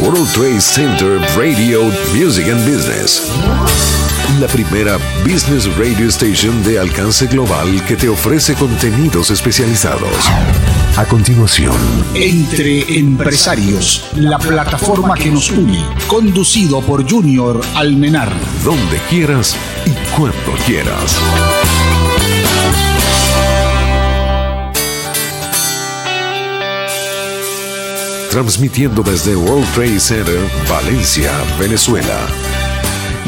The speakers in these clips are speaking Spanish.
World Trade Center Radio Music and Business. La primera Business Radio Station de alcance global que te ofrece contenidos especializados. A continuación, Entre Empresarios, la plataforma que nos une, conducido por Junior Almenar. donde quieras y cuando quieras. Transmitiendo desde World Trade Center, Valencia, Venezuela.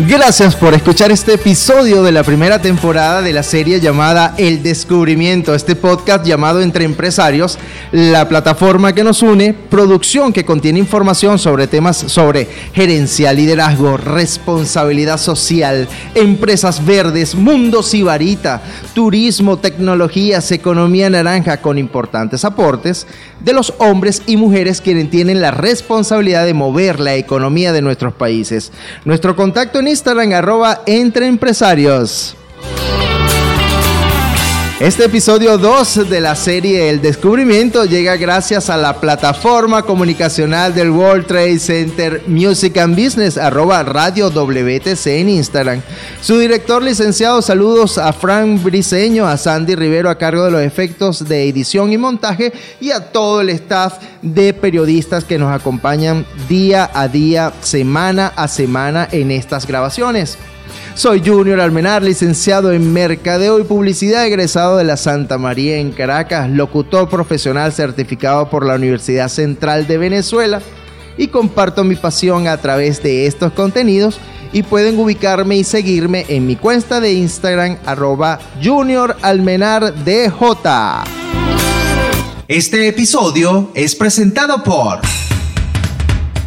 Gracias por escuchar este episodio de la primera temporada de la serie llamada El Descubrimiento, este podcast llamado Entre Empresarios, la plataforma que nos une, producción que contiene información sobre temas sobre gerencia, liderazgo, responsabilidad social, empresas verdes, mundo sibarita, turismo, tecnologías, economía naranja con importantes aportes de los hombres y mujeres quienes tienen la responsabilidad de mover la economía de nuestros países. Nuestro contacto en Instagram arroba entre empresarios. Este episodio 2 de la serie El Descubrimiento llega gracias a la plataforma comunicacional del World Trade Center Music and Business, arroba radio WTC en Instagram. Su director licenciado, saludos a Frank Briseño, a Sandy Rivero a cargo de los efectos de edición y montaje y a todo el staff de periodistas que nos acompañan día a día, semana a semana en estas grabaciones. Soy Junior Almenar, licenciado en Mercadeo y Publicidad, egresado de la Santa María en Caracas, locutor profesional certificado por la Universidad Central de Venezuela y comparto mi pasión a través de estos contenidos y pueden ubicarme y seguirme en mi cuenta de Instagram arroba Almenar DJ. Este episodio es presentado por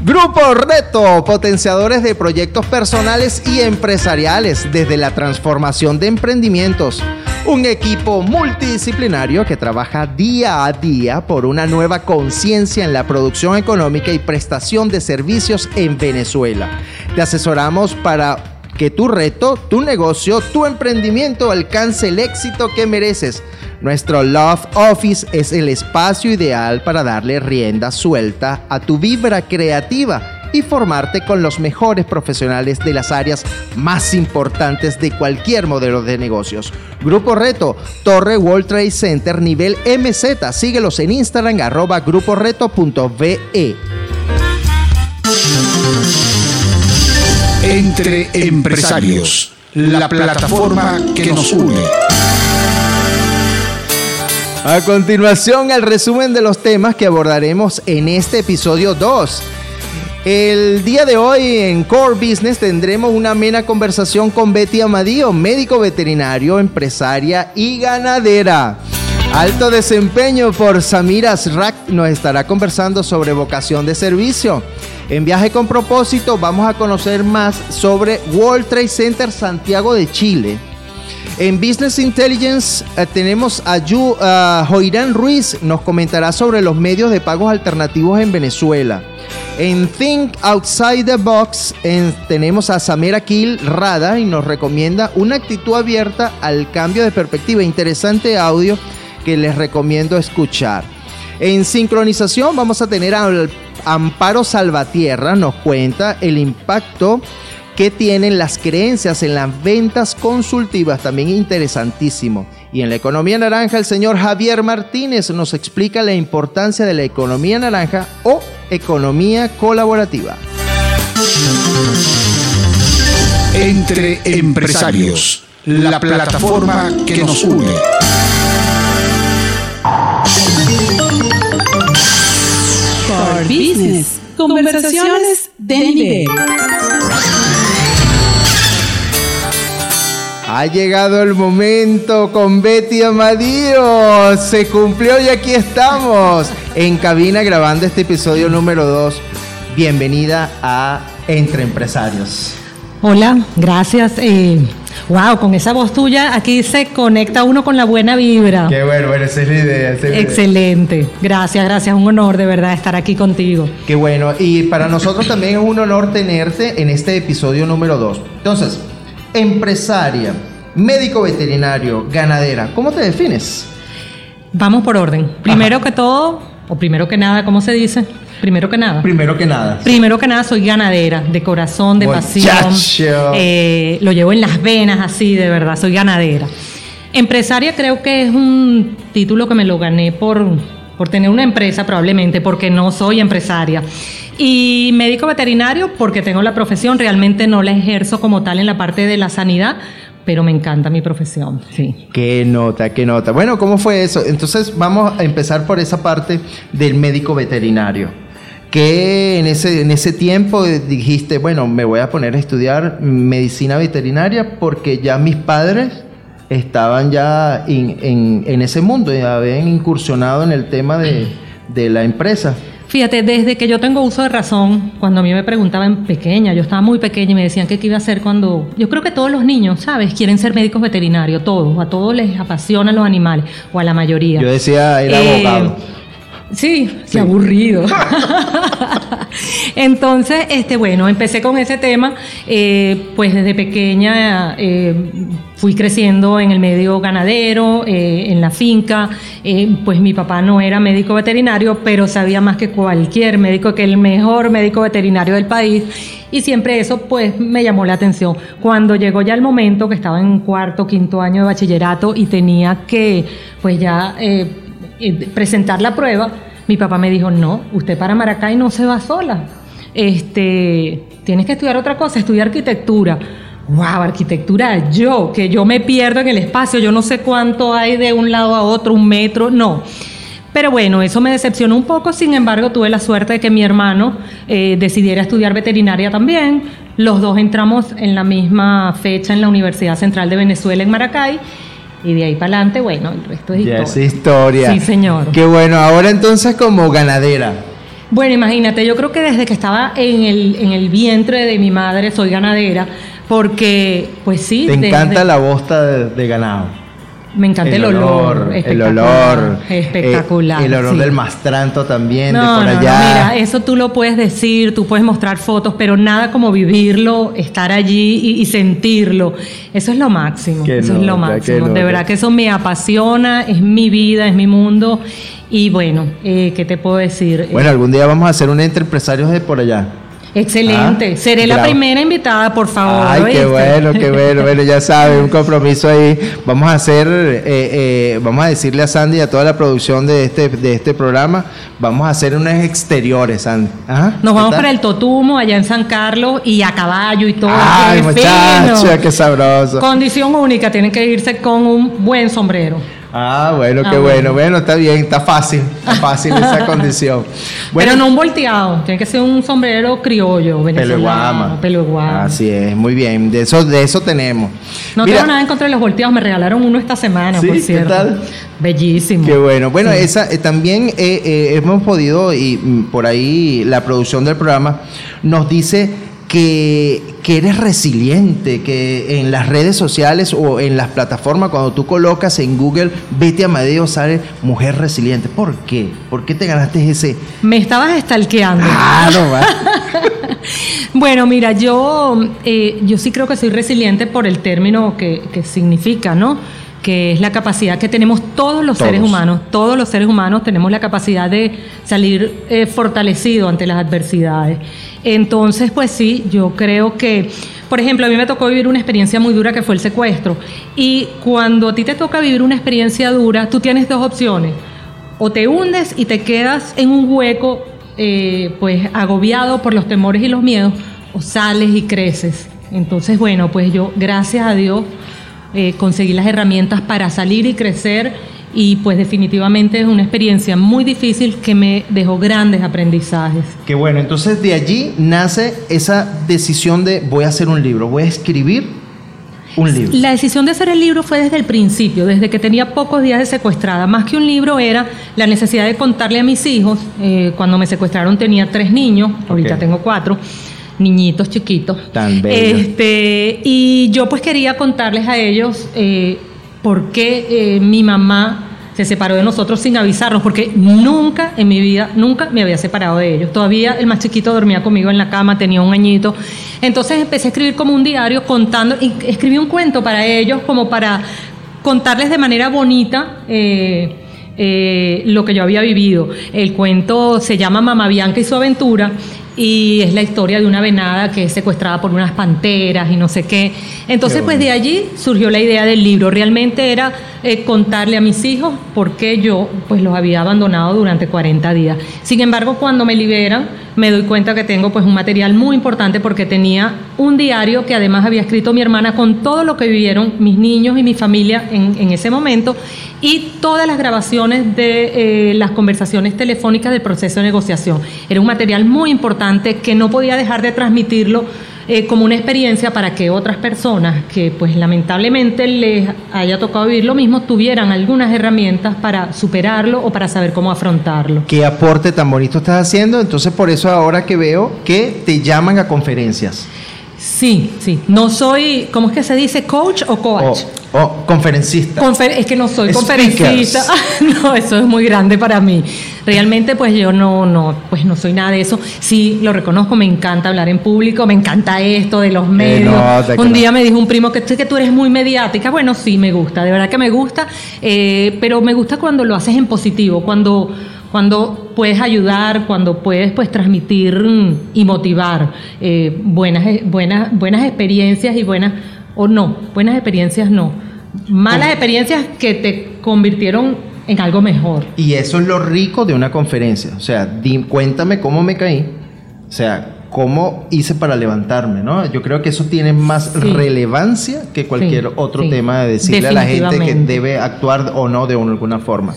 Grupo Reto, potenciadores de proyectos personales y empresariales desde la transformación de emprendimientos. Un equipo multidisciplinario que trabaja día a día por una nueva conciencia en la producción económica y prestación de servicios en Venezuela. Te asesoramos para que tu reto, tu negocio, tu emprendimiento alcance el éxito que mereces. Nuestro Love Office es el espacio ideal para darle rienda suelta a tu vibra creativa y formarte con los mejores profesionales de las áreas más importantes de cualquier modelo de negocios. Grupo Reto, Torre World Trade Center, nivel MZ. Síguelos en Instagram, arroba gruporeto.ve. Entre Empresarios, la plataforma que nos une. A continuación, el resumen de los temas que abordaremos en este episodio 2. El día de hoy en Core Business tendremos una amena conversación con Betty Amadío, médico veterinario, empresaria y ganadera. Alto desempeño por Samira Srak nos estará conversando sobre vocación de servicio. En Viaje con propósito vamos a conocer más sobre World Trade Center Santiago de Chile. En Business Intelligence eh, tenemos a Yu, a Joirán Ruiz, nos comentará sobre los medios de pagos alternativos en Venezuela. En Think Outside the Box en- tenemos a Samira Kill Rada y nos recomienda una actitud abierta al cambio de perspectiva. Interesante audio que les recomiendo escuchar. En sincronización vamos a tener al Amparo Salvatierra, nos cuenta el impacto que tienen las creencias en las ventas consultivas, también interesantísimo. Y en la economía naranja, el señor Javier Martínez nos explica la importancia de la economía naranja o economía colaborativa. Entre Empresarios, la plataforma que nos une. Core Business. Conversaciones de nivel. Ha llegado el momento con Betty Amadío. Se cumplió y aquí estamos en cabina grabando este episodio número 2. Bienvenida a Entre Empresarios. Hola, gracias. Eh, wow, con esa voz tuya aquí se conecta uno con la buena vibra. Qué bueno, bueno, esa es la idea. esa es la idea. Excelente. Gracias, gracias. Un honor de verdad estar aquí contigo. Qué bueno. Y para nosotros también es un honor tenerte en este episodio número 2. Entonces, empresaria, médico veterinario, ganadera, ¿cómo te defines? Vamos por orden. Primero que todo, o primero que nada, ¿cómo se dice? primero que nada. Primero que nada. Primero que nada, soy ganadera, de corazón, de pasión. Eh, lo llevo en las venas, así, de verdad, soy ganadera. Empresaria creo que es un título que me lo gané por, por tener una empresa, probablemente, porque no soy empresaria. Y médico veterinario, porque tengo la profesión, realmente no la ejerzo como tal en la parte de la sanidad, pero me encanta mi profesión, sí. Qué nota, qué nota. Bueno, ¿cómo fue eso? Entonces vamos a empezar por esa parte del médico veterinario. Que en ese, en ese tiempo dijiste, bueno, me voy a poner a estudiar medicina veterinaria porque ya mis padres estaban ya en, en- en ese mundo, ya habían incursionado en el tema de, de la empresa. Fíjate, desde que yo tengo uso de razón, cuando a mí me preguntaban pequeña, yo estaba muy pequeña y me decían que qué iba a hacer cuando... Yo creo que todos los niños, ¿sabes? Quieren ser médicos veterinarios, todos, a todos les apasionan los animales, o a la mayoría. Yo decía, era Eh, abogado. Sí, qué aburrido. Entonces, este, bueno, empecé con ese tema, eh, pues desde pequeña eh, fui creciendo en el medio ganadero, eh, en la finca, eh, pues mi papá no era médico veterinario, pero sabía más que cualquier médico, que el mejor médico veterinario del país, y siempre eso pues me llamó la atención. Cuando llegó ya el momento que estaba en cuarto, quinto año de bachillerato y tenía que pues ya... eh, presentar la prueba, mi papá me dijo, no, usted para Maracay no se va sola. Este, tienes que estudiar otra cosa, estudiar arquitectura. Wow, arquitectura, yo, que yo me pierdo en el espacio, yo no sé cuánto hay de un lado a otro, un metro, no. Pero bueno, eso me decepcionó un poco, sin embargo tuve la suerte de que mi hermano eh, decidiera estudiar veterinaria también. Los dos entramos en la misma fecha en la Universidad Central de Venezuela en Maracay. Y de ahí para adelante, bueno, el resto es Ya historia. es historia. Sí, señor. Qué bueno, ahora entonces como ganadera. Bueno, imagínate, yo creo que desde que estaba en el, en el vientre de mi madre soy ganadera, porque, pues sí, Te desde- encanta la bosta de, de ganado. Me encanta el, olor, el espectacular, olor, espectacular. eh, el olor sí. del mastranto también, de por no, no, allá. mira, eso tú lo puedes decir, tú puedes mostrar fotos, pero nada como vivirlo, estar allí y, y sentirlo. Eso es lo máximo, Qué eso es lo máximo. De verdad que eso me apasiona, es mi vida, es mi mundo. Y bueno, eh, ¿qué te puedo decir? Bueno, algún día vamos a hacer un empresarios de por allá. Excelente. Ah, Seré la primera invitada, por favor. Ay, qué bueno, qué bueno. Bueno, ya sabe, un compromiso ahí. Vamos a hacer, eh, eh, vamos a decirle a Sandy y a toda la producción de este, de este programa, vamos a hacer unos exteriores, Sandy. Ajá, Nos ¿qué vamos tal? para el Totumo, allá en San Carlos, y a caballo y todo. Ay, ¡Qué muchacha, fino! qué sabroso. Condición única, tienen que irse con un buen sombrero. Ah, bueno, Ah, qué bueno. bueno. bueno. está bien, está fácil, está fácil esa condición. Bueno, Pero no un volteado, tiene que ser un sombrero criollo, venezolano. Pelo guama. Así es, muy bien. De eso, de eso tenemos. No Mira, tengo nada en contra de los volteados, me regalaron uno esta semana, ¿Sí? por ¿Qué cierto. tal? Bellísimo. Qué bueno. Bueno, Sí. esa eh, también eh, eh, hemos podido, y mm, por ahí la producción del programa nos dice que, que eres resiliente, que en las redes sociales o en las plataformas, cuando tú colocas en Google, vete a Amadeo, sale mujer resiliente. ¿Por qué? ¿Por qué te ganaste ese? Me estabas estalqueando. Ah, va. Bueno, mira, yo, eh, yo sí creo que soy resiliente por el término que, que significa, ¿no? Que es la capacidad que tenemos todos los Todos. seres humanos. Todos los seres humanos tenemos la capacidad de salir eh, fortalecido ante las adversidades. Entonces, pues sí, yo creo que, por ejemplo, a mí me tocó vivir una experiencia muy dura que fue el secuestro. Y cuando a ti te toca vivir una experiencia dura, tú tienes dos opciones. O te hundes y te quedas en un hueco eh, pues agobiado por los temores y los miedos, o sales y creces. Entonces, bueno, pues yo, gracias a Dios, eh, conseguí las herramientas para salir y crecer y pues definitivamente es una experiencia muy difícil que me dejó grandes aprendizajes. Qué bueno. Entonces de allí nace esa decisión de voy a hacer un libro, voy a escribir un libro. La decisión de hacer el libro fue desde el principio, desde que tenía pocos días de secuestrada. Más que un libro era la necesidad de contarle a mis hijos. eh, cuando me secuestraron tenía tres niños, ahorita Ok. tengo cuatro niñitos chiquitos. Tan bello. Este, y yo pues quería contarles a ellos eh, por qué eh, mi mamá se separó de nosotros sin avisarnos, porque nunca en mi vida, nunca me había separado de ellos. Todavía el más chiquito dormía conmigo en la cama, tenía un añito. Entonces empecé a escribir como un diario contando, y escribí un cuento para ellos como para contarles de manera bonita. eh, eh, lo que yo había vivido. El cuento se llama Mamá Bianca y su aventura y es la historia de una venada que es secuestrada por unas panteras y no sé qué. Entonces, pues de allí surgió la idea del libro. Realmente era eh, contarle a mis hijos por qué yo pues los había abandonado durante 40 días. Sin embargo, cuando me liberan, me doy cuenta que tengo pues un material muy importante porque tenía un diario que además había escrito mi hermana con todo lo que vivieron mis niños y mi familia en, en ese momento y todas las grabaciones de eh, las conversaciones telefónicas del proceso de negociación. Era un material muy importante que no podía dejar de transmitirlo eh, como una experiencia para que otras personas que pues lamentablemente les haya tocado vivir lo mismo tuvieran algunas herramientas para superarlo o para saber cómo afrontarlo. Qué aporte tan bonito estás haciendo, entonces por eso ahora que veo que te llaman a conferencias. Sí, sí. No soy, ¿cómo es que se dice? ¿Coach o coach? O, o conferencista. Confer- es que no soy Speakers. conferencista. no, eso es muy grande para mí. Realmente, pues yo no, no, pues no soy nada de eso. Sí, lo reconozco, me encanta hablar en público, me encanta esto de los medios. Un no. día me dijo un primo que que tú eres muy mediática. Bueno, sí, me gusta, de verdad que me gusta, eh, pero me gusta cuando lo haces en positivo, cuando cuando puedes ayudar, cuando puedes pues transmitir y motivar eh, buenas, buenas, buenas experiencias y buenas, o no, buenas experiencias no, malas experiencias que te convirtieron en algo mejor. Y eso es lo rico de una conferencia. O sea, di- cuéntame cómo me caí. O sea, cómo hice para levantarme, ¿no? Yo creo que eso tiene más Sí. relevancia que cualquier Sí, otro sí. tema de decirle a la gente que debe actuar o no de una- alguna forma.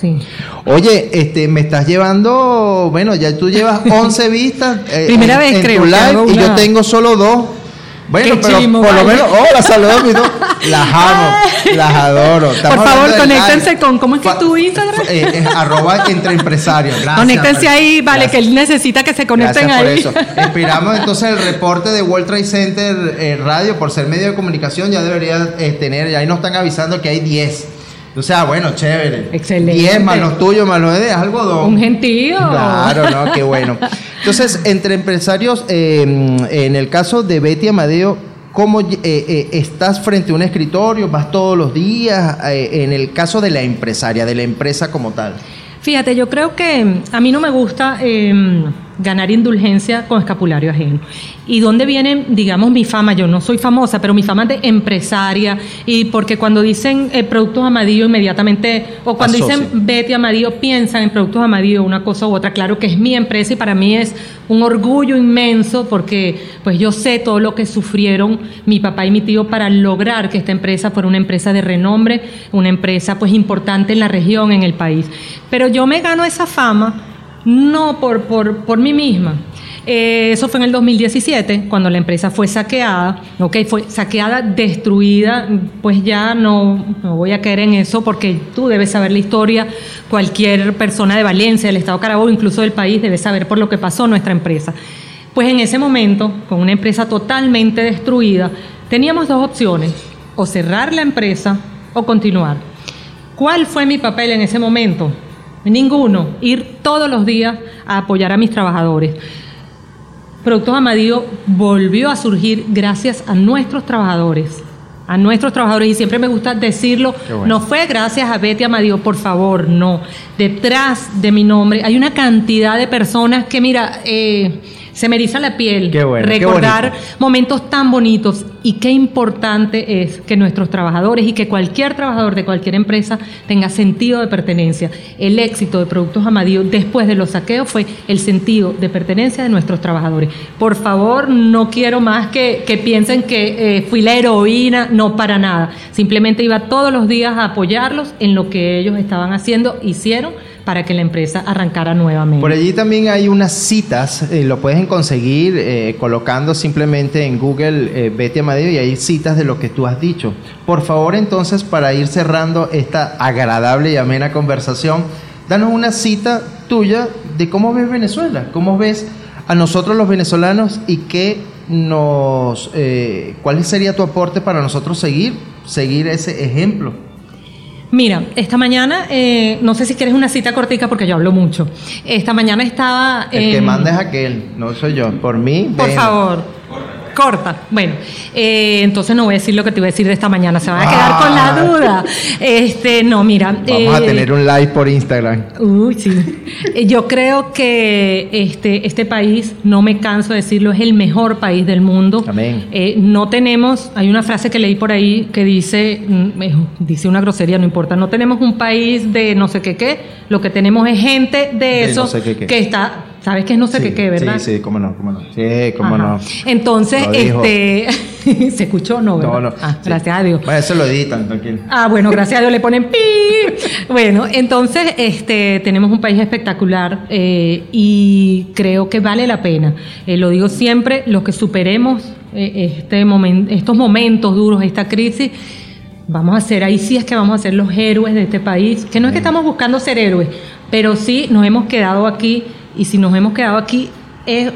Oye, este, me estás llevando, bueno, ya tú llevas 11 vistas eh, Primera en, vez, en creo, tu live y yo tengo solo dos. Bueno, Qué pero chimo, por lo vale. menos, hola, saludos a mis dos. Las amo, las adoro. Estamos Por favor, conéctense con- ¿cómo es que tu Instagram? eh, es arroba entre empresarios. Gracias, Conéctense Fer- ahí, vale, gracias. que él necesita que se conecten Gracias por ahí. eso. Esperamos entonces el reporte de World Trade Center eh, Radio por ser medio de comunicación. Ya debería eh, tener, ya ahí nos están avisando que hay 10. O sea, bueno, chévere. Excelente. 10 más los tuyos, más los de algodón. Un gentío. Claro, no, qué bueno. Entonces, entre empresarios, eh, en el caso de Betty Amadeo, ¿cómo eh, eh, estás frente a un escritorio? ¿Vas todos los días? En el caso de la empresaria, de la empresa como tal. Fíjate, yo creo que a mí no me gusta eh, ganar indulgencia con escapulario ajeno. ¿Y dónde viene, digamos, mi fama? Yo no soy famosa, pero mi fama de empresaria. Y porque cuando dicen eh, productos Amadillo, inmediatamente, o cuando dicen Betty Amadillo, piensan en productos Amadillo, una cosa u otra. Claro que es mi empresa y para mí es un orgullo inmenso porque pues yo sé todo lo que sufrieron mi papá y mi tío para lograr que esta empresa fuera una empresa de renombre, una empresa pues importante en la región, en el país. Pero yo me gano esa fama no por, por, por mí misma. Eh, eso fue en el 2017, cuando la empresa fue saqueada, ¿ok? Fue saqueada, destruida, pues ya no, no voy a caer en eso porque tú debes saber la historia, cualquier persona de Valencia, del Estado Carabobo, incluso del país, debe saber por lo que pasó nuestra empresa. Pues en ese momento, con una empresa totalmente destruida, teníamos dos opciones, o cerrar la empresa o continuar. ¿Cuál fue mi papel en ese momento? Ninguno. Ir todos los días a apoyar a mis trabajadores. Productos Amadío volvió a surgir gracias a nuestros trabajadores. A nuestros trabajadores, y siempre me gusta decirlo, bueno. no fue gracias a Betty Amadío, por favor, no. Detrás de mi nombre hay una cantidad de personas que, mira, eh, se me eriza la piel Qué bueno, qué recordar momentos tan bonitos y qué importante es que nuestros trabajadores y que cualquier trabajador de cualquier empresa tenga sentido de pertenencia. El éxito de Productos Amadío después de los saqueos fue el sentido de pertenencia de nuestros trabajadores. Por favor, no quiero más que, que piensen que eh, fui la heroína, no para nada. Simplemente iba todos los días a apoyarlos en lo que ellos estaban haciendo, hicieron para que la empresa arrancara nuevamente. Por allí también hay unas citas, eh, lo pueden conseguir eh, colocando simplemente en Google eh, Betty Amadeo y hay citas de lo que tú has dicho. Por favor, entonces, para ir cerrando esta agradable y amena conversación, danos una cita tuya de cómo ves Venezuela, cómo ves a nosotros los venezolanos y qué nos, cuál sería tu aporte para nosotros seguir, seguir ese ejemplo. Mira, esta mañana, eh, no sé si quieres una cita cortica porque yo hablo mucho. Esta mañana estaba... El que manda es aquel, no soy yo. Por mí, Por ven. favor. Corta. Bueno, eh, entonces no voy a decir lo que te iba a decir de esta mañana, se van a quedar con la duda. Este, no, mira. Vamos a eh, tener un live por Instagram. Uy, sí. Eh, Yo creo que este, este país, no me canso de decirlo, es el mejor país del mundo. Amén. Eh, no tenemos, hay una frase que leí por ahí que dice, mm, dice una grosería, no importa, no tenemos un país de no sé qué qué, lo que tenemos es gente de, De eso no sé qué qué. que está, sabes que es no sé qué qué, ¿verdad? Sí, sí, cómo no, cómo no. Sí, cómo Ajá. no. Entonces, este, ¿se escuchó no? Verdad? no. Ah, Sí. gracias a Dios. Bueno, eso lo editan, tranquilo. Ah, bueno, gracias a Dios le ponen pi. Bueno, entonces este, tenemos un país espectacular eh, y creo que vale la pena. Eh, lo digo siempre, los que superemos eh, este momen- estos momentos duros, esta crisis, vamos a ser, ahí sí es que vamos a ser los héroes de este país, que no es que estamos buscando ser héroes, pero sí nos hemos quedado aquí y si nos hemos quedado aquí es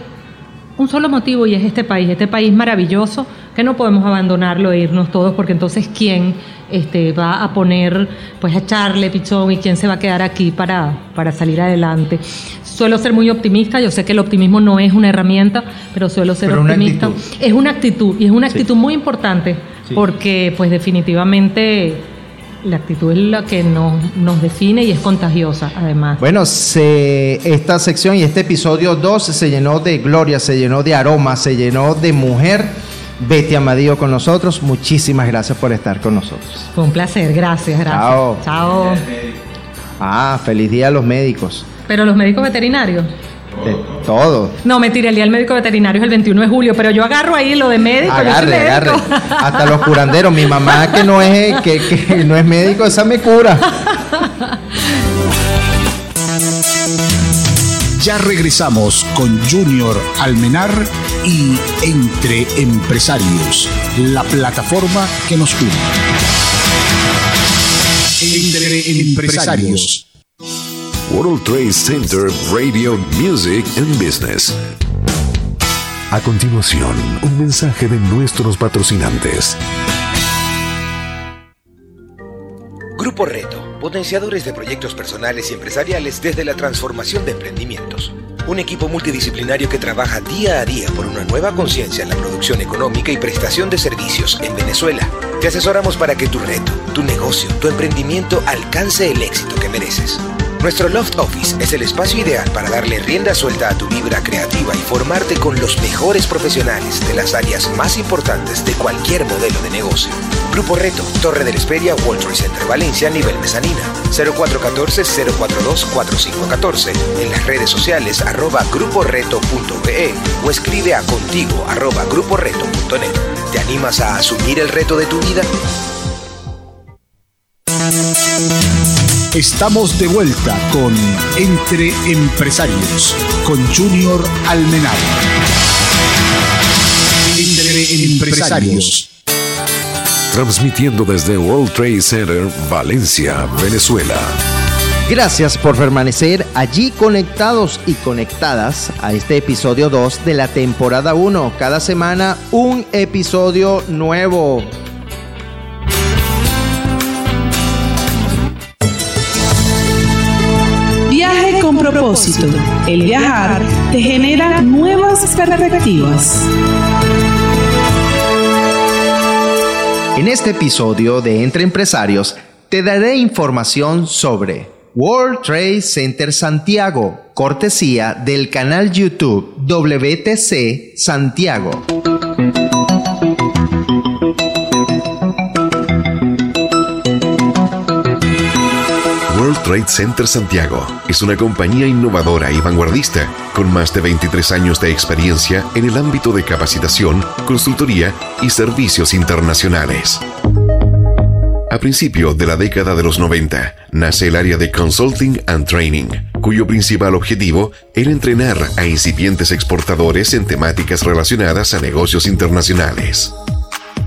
un solo motivo y es este país, este país maravilloso que no podemos abandonarlo e irnos todos porque entonces quién este, va a poner, pues a echarle pichón y quién se va a quedar aquí para, para salir adelante. Suelo ser muy optimista, yo sé que el optimismo no es una herramienta, pero suelo ser Pero optimista. Es una actitud y es una Sí. actitud muy importante Sí. porque pues definitivamente la actitud es la que nos, nos define y es contagiosa además. Bueno, se, esta sección y este episodio 2 se llenó de gloria, se llenó de aroma, se llenó de mujer. Betty Amadío con nosotros. Muchísimas gracias por estar con nosotros. Fue un placer, gracias, gracias. Chao. Chao. Ah, feliz día a los médicos. Pero los médicos veterinarios. De todo. No, mentira, el día del médico veterinario es el 21 de julio, pero yo agarro ahí lo de médico. Agarre, agarre. Hasta los curanderos. Mi mamá que no es, que, que no es médico, esa me cura. Ya regresamos con Junior Almenar y Entre Empresarios, la plataforma que nos une. Entre Empresarios. World Trade Center Radio Music and Business. A continuación, un mensaje de nuestros patrocinantes. Grupo Reto, potenciadores de proyectos personales y empresariales desde la transformación de emprendimientos. Un equipo multidisciplinario que trabaja día a día por una nueva conciencia en la producción económica y prestación de servicios en Venezuela. Te asesoramos para que tu reto, tu negocio, tu emprendimiento alcance el éxito que mereces. Nuestro Loft Office es el espacio ideal para darle rienda suelta a tu vibra creativa y formarte con los mejores profesionales de las áreas más importantes de cualquier modelo de negocio. Grupo Reto, Torre del Esperia, World Center Valencia, nivel mezanina. 0414-042-4514. En las redes sociales arroba gruporeto.be o escribe a contigo arroba gruporeto.net. ¿Te animas a asumir el reto de tu vida? Estamos de vuelta con Entre Empresarios con Junior Almenar. Entre Empresarios. Transmitiendo desde World Trade Center, Valencia, Venezuela. Gracias por permanecer allí conectados y conectadas a este episodio 2 de la temporada 1. Cada semana un episodio nuevo. El viajar te genera nuevas perspectivas. En este episodio de Entre Empresarios te daré información sobre World Trade Center Santiago, cortesía del canal YouTube WTC Santiago. Trade Center Santiago es una compañía innovadora y vanguardista con más de 23 años de experiencia en el ámbito de capacitación, consultoría y servicios internacionales. A principios de la década de los 90, nace el área de Consulting and Training, cuyo principal objetivo era entrenar a incipientes exportadores en temáticas relacionadas a negocios internacionales.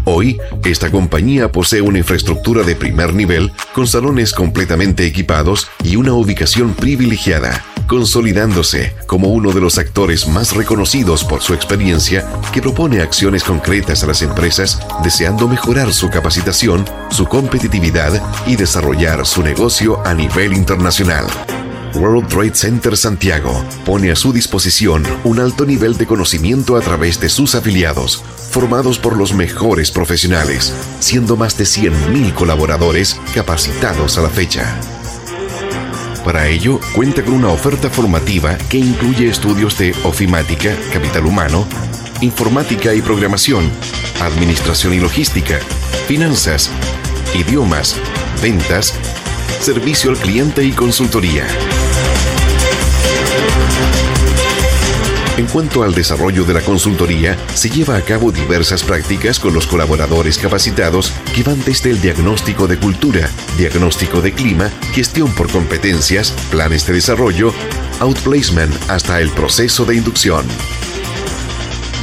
Hoy, esta compañía posee una infraestructura de primer nivel con salones completamente equipados y una ubicación privilegiada, consolidándose como uno de los actores más reconocidos por su experiencia que propone acciones concretas a las empresas deseando mejorar su capacitación, su competitividad y desarrollar su negocio a nivel internacional. World Trade Center Santiago pone a su disposición un alto nivel de conocimiento a través de sus afiliados, formados por los mejores profesionales, siendo más de 100.000 colaboradores capacitados a la fecha. Para ello, cuenta con una oferta formativa que incluye estudios de ofimática, capital humano, informática y programación, administración y logística, finanzas, idiomas, ventas, servicio al cliente y consultoría. En cuanto al desarrollo de la consultoría, se lleva a cabo diversas prácticas con los colaboradores capacitados que van desde el diagnóstico de cultura, diagnóstico de clima, gestión por competencias, planes de desarrollo, outplacement hasta el proceso de inducción.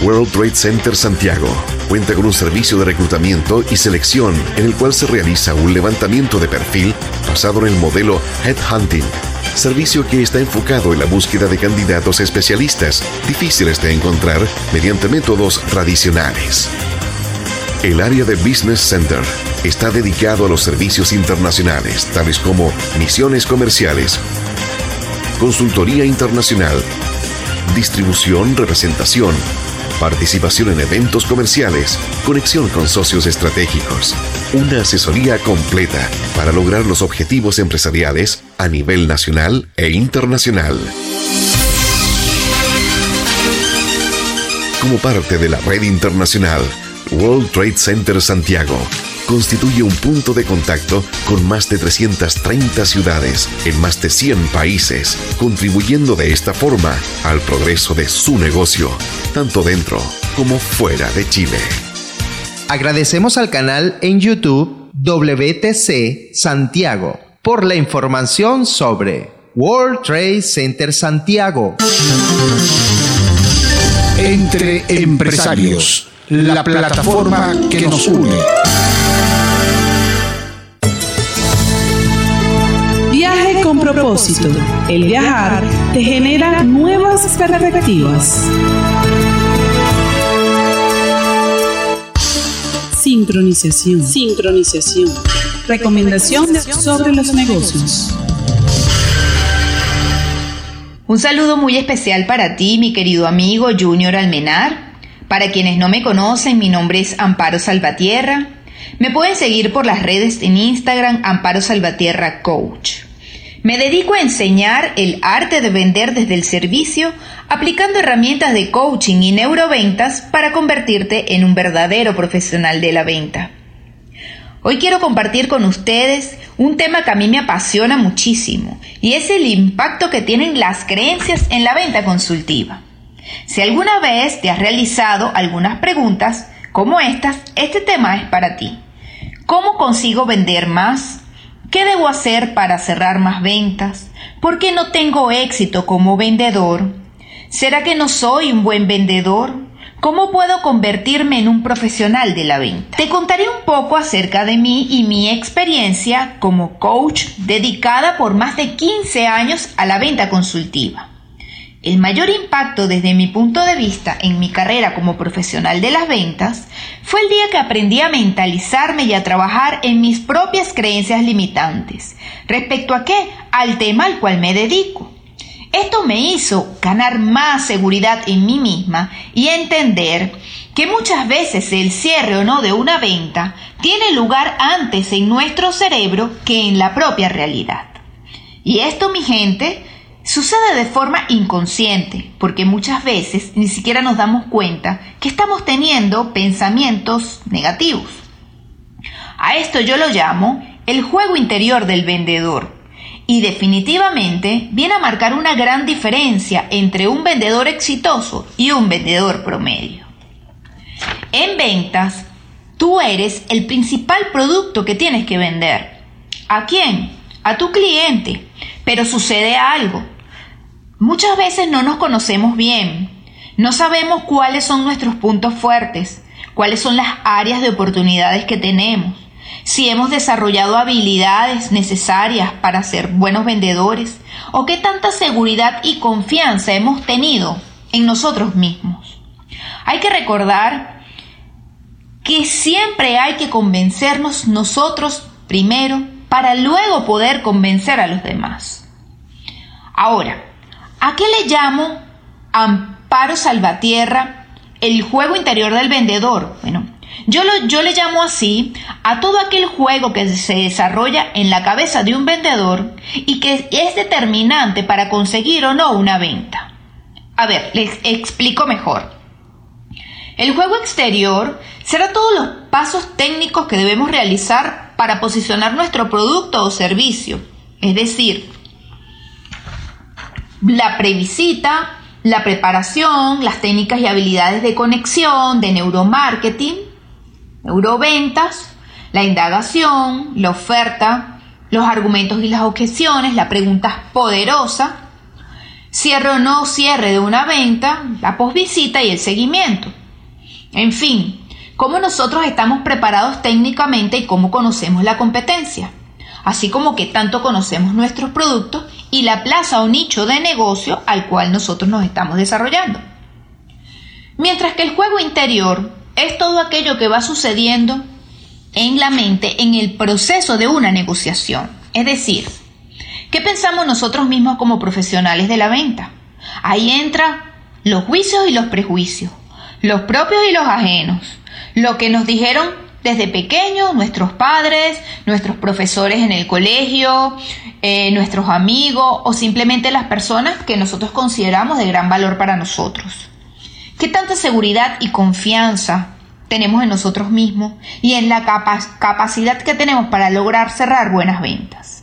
World Trade Center Santiago cuenta con un servicio de reclutamiento y selección en el cual se realiza un levantamiento de perfil basado en el modelo Headhunting servicio que está enfocado en la búsqueda de candidatos especialistas difíciles de encontrar mediante métodos tradicionales. El área de Business Center está dedicado a los servicios internacionales, tales como misiones comerciales, consultoría internacional, distribución, representación, participación en eventos comerciales, conexión con socios estratégicos, una asesoría completa para lograr los objetivos empresariales a nivel nacional e internacional. Como parte de la red internacional, World Trade Center Santiago constituye un punto de contacto con más de 330 ciudades en más de 100 países, contribuyendo de esta forma al progreso de su negocio, tanto dentro como fuera de Chile. Agradecemos al canal en YouTube WTC Santiago por la información sobre World Trade Center Santiago. Entre empresarios, la plataforma que nos une. Viaje con propósito. El viajar te genera nuevas perspectivas. Sincronización. Sincronización. Recomendación sobre los negocios. Un saludo muy especial para ti, mi querido amigo Junior Almenar. Para quienes no me conocen, mi nombre es Amparo Salvatierra. Me pueden seguir por las redes en Instagram Amparo Salvatierra Coach. Me dedico a enseñar el arte de vender desde el servicio aplicando herramientas de coaching y neuroventas para convertirte en un verdadero profesional de la venta. Hoy quiero compartir con ustedes un tema que a mí me apasiona muchísimo y es el impacto que tienen las creencias en la venta consultiva. Si alguna vez te has realizado algunas preguntas como estas, este tema es para ti. ¿Cómo consigo vender más? ¿Qué debo hacer para cerrar más ventas? ¿Por qué no tengo éxito como vendedor? ¿Será que no soy un buen vendedor? ¿Cómo puedo convertirme en un profesional de la venta? Te contaré un poco acerca de mí y mi experiencia como coach dedicada por más de 15 años a la venta consultiva. El mayor impacto desde mi punto de vista en mi carrera como profesional de las ventas fue el día que aprendí a mentalizarme y a trabajar en mis propias creencias limitantes. ¿Respecto a qué? Al tema al cual me dedico. Esto me hizo ganar más seguridad en mí misma y entender que muchas veces el cierre o no de una venta tiene lugar antes en nuestro cerebro que en la propia realidad. Y esto, mi gente, Sucede de forma inconsciente, porque muchas veces ni siquiera nos damos cuenta que estamos teniendo pensamientos negativos. A esto yo lo llamo el juego interior del vendedor. Y definitivamente viene a marcar una gran diferencia entre un vendedor exitoso y un vendedor promedio. En ventas, tú eres el principal producto que tienes que vender. ¿A quién? A tu cliente. Pero sucede algo. Muchas veces no nos conocemos bien, no sabemos cuáles son nuestros puntos fuertes, cuáles son las áreas de oportunidades que tenemos, si hemos desarrollado habilidades necesarias para ser buenos vendedores o qué tanta seguridad y confianza hemos tenido en nosotros mismos. Hay que recordar que siempre hay que convencernos nosotros primero para luego poder convencer a los demás. Ahora, ¿a qué le llamo Amparo Salvatierra el juego interior del vendedor? Bueno, yo, yo le llamo así a todo aquel juego que se desarrolla en la cabeza de un vendedor y que es determinante para conseguir o no una venta. A ver, les explico mejor. El juego exterior será todos los pasos técnicos que debemos realizar para posicionar nuestro producto o servicio. Es decir, la previsita, la preparación, las técnicas y habilidades de conexión, de neuromarketing, neuroventas, la indagación, la oferta, los argumentos y las objeciones, la pregunta poderosa, cierre o no cierre de una venta, la posvisita y el seguimiento. En fin, cómo nosotros estamos preparados técnicamente y cómo conocemos la competencia, así como que tanto conocemos nuestros productos y la plaza o nicho de negocio al cual nosotros nos estamos desarrollando. Mientras que el juego interior es todo aquello que va sucediendo en la mente en el proceso de una negociación. Es decir, ¿qué pensamos nosotros mismos como profesionales de la venta? Ahí entra los juicios y los prejuicios, los propios y los ajenos, lo que nos dijeron desde pequeños nuestros padres, nuestros profesores en el colegio, eh, nuestros amigos o simplemente las personas que nosotros consideramos de gran valor para nosotros. ¿Qué tanta seguridad y confianza tenemos en nosotros mismos y en la capacidad que tenemos para lograr cerrar buenas ventas?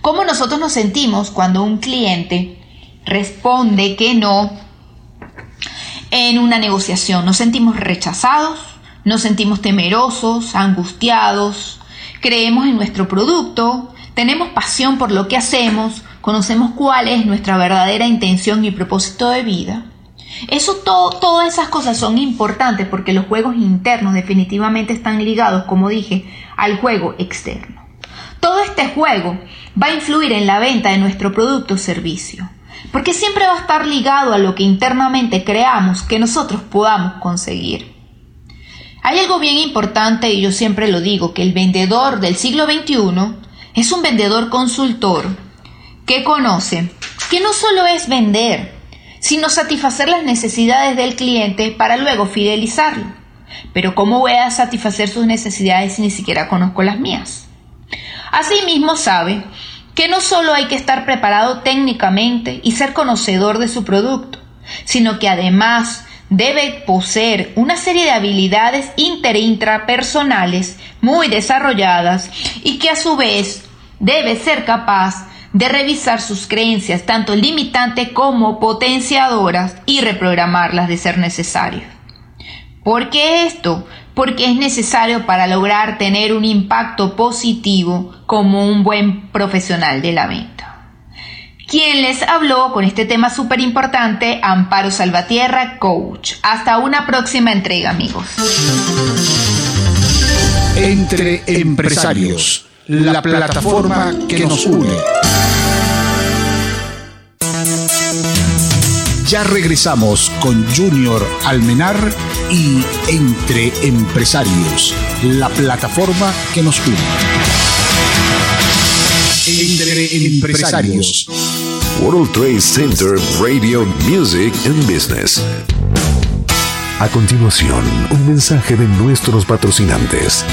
¿Cómo nosotros nos sentimos cuando un cliente responde que no en una negociación. Nos sentimos rechazados, nos sentimos temerosos, angustiados, creemos en nuestro producto, tenemos pasión por lo que hacemos, conocemos cuál es nuestra verdadera intención y propósito de vida. Eso todo, todas esas cosas son importantes porque los juegos internos definitivamente están ligados, como dije, al juego externo. Todo este juego va a influir en la venta de nuestro producto o servicio porque siempre va a estar ligado a lo que internamente creamos que nosotros podamos conseguir. Hay algo bien importante y yo siempre lo digo, que el vendedor del siglo XXI es un vendedor consultor que conoce que no solo es vender, sino satisfacer las necesidades del cliente para luego fidelizarlo. Pero ¿cómo voy a satisfacer sus necesidades si ni siquiera conozco las mías? Asimismo sabe que no solo hay que estar preparado técnicamente y ser conocedor de su producto, sino que además debe poseer una serie de habilidades inter intrapersonales muy desarrolladas y que a su vez debe ser capaz de revisar sus creencias tanto limitantes como potenciadoras y reprogramarlas de ser necesario. ¿Por qué esto? porque es necesario para lograr tener un impacto positivo como un buen profesional de la venta. Quien les habló con este tema súper importante, Amparo Salvatierra, coach. Hasta una próxima entrega, amigos. Entre empresarios, la plataforma que nos une. Ya regresamos con Junior Almenar y Entre Empresarios, la plataforma que nos une. Entre Empresarios. World Trade Center Radio Music and Business. A continuación, un mensaje de nuestros patrocinantes.